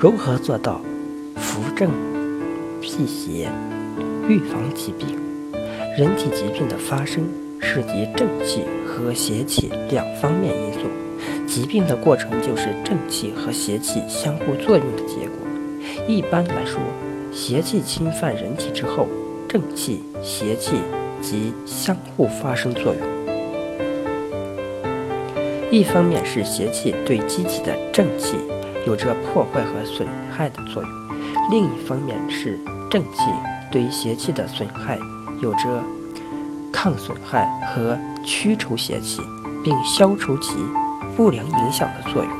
如何做到扶正辟邪，预防疾病？人体疾病的发生涉及正气和邪气两方面因素，疾病的过程就是正气和邪气相互作用的结果。一般来说，邪气侵犯人体之后，正气、邪气即相互发生作用。一方面是邪气对机体的正气有着破坏和损害的作用，另一方面是正气对邪气的损害有着抗损害和驱除邪气并消除其不良影响的作用。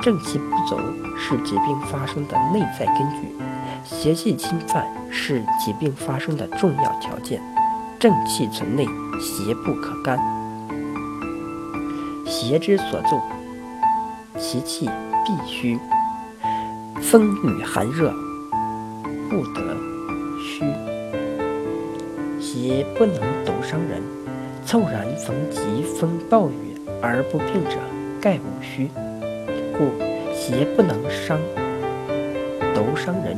正气不足是疾病发生的内在根据，邪气侵犯是疾病发生的重要条件。正气存内，邪不可干。邪之所纵，其气必虚。风雨寒热，不得虚。邪不能独伤人，凑然逢疾风暴雨而不病者，盖无虚。故邪不能伤独伤人，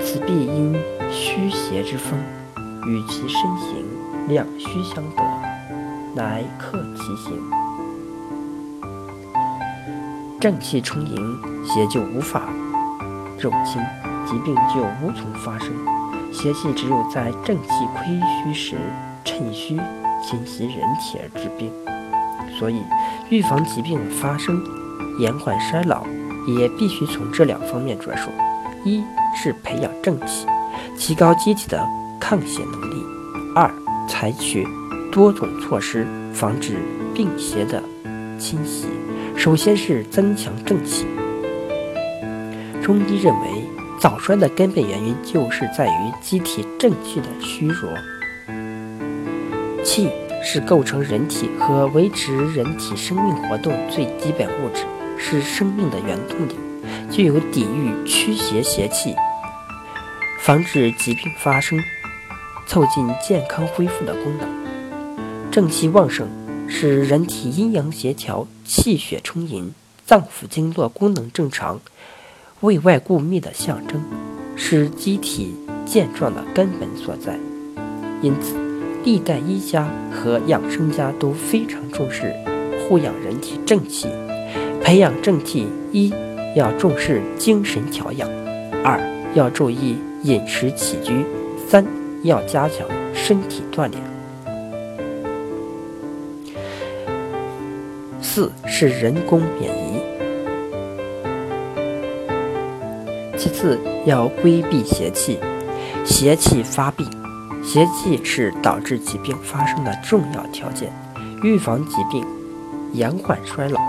此必因虚邪之风与其身形两虚相得，乃克其形。正气充盈，邪就无法入侵，疾病就无从发生。邪气只有在正气亏虚时趁虚侵袭人体而致病。所以，预防疾病的发生、延缓衰老，也必须从这两方面着手：一是培养正气，提高机体的抗邪能力；二，采取多种措施，防止病邪的侵袭。首先是增强正气。中医认为，早衰的根本原因就是在于机体正气的虚弱。气是构成人体和维持人体生命活动最基本物质，是生命的原动力，具有抵御驱邪邪气、防止疾病发生、促进健康恢复的功能。正气旺盛。使人体阴阳协调、气血充盈、脏腑经络功能正常、胃外固密的象征，是机体健壮的根本所在。因此，历代医家和养生家都非常重视护养人体正气。培养正气，一要重视精神调养，二要注意饮食起居，三要加强身体锻炼。四是人工免疫，其次要规避邪气。邪气发病，邪气是导致疾病发生的重要条件。预防疾病，延缓衰老，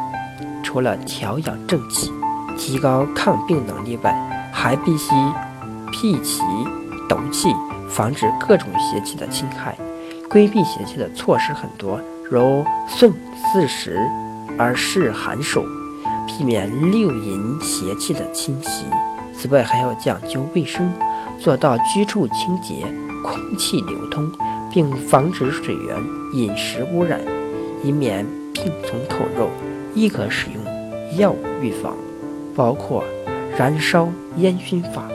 除了调养正气、提高抗病能力外，还必须辟邪斗气，防止各种邪气的侵害。规避邪气的措施很多，如顺四时。而是寒暑，避免六淫邪气的侵袭。此外，还要讲究卫生，做到居住清洁、空气流通，并防止水源、饮食污染，以免病从口入。亦可使用药物预防，包括燃烧烟熏法、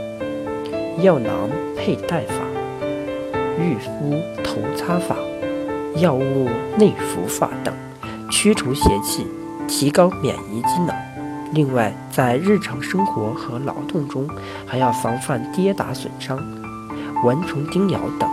药囊佩戴法、浴敷头擦法、药物内服法等。驱除邪气，提高免疫机能。另外，在日常生活和劳动中，还要防范跌打损伤、蚊虫叮咬等。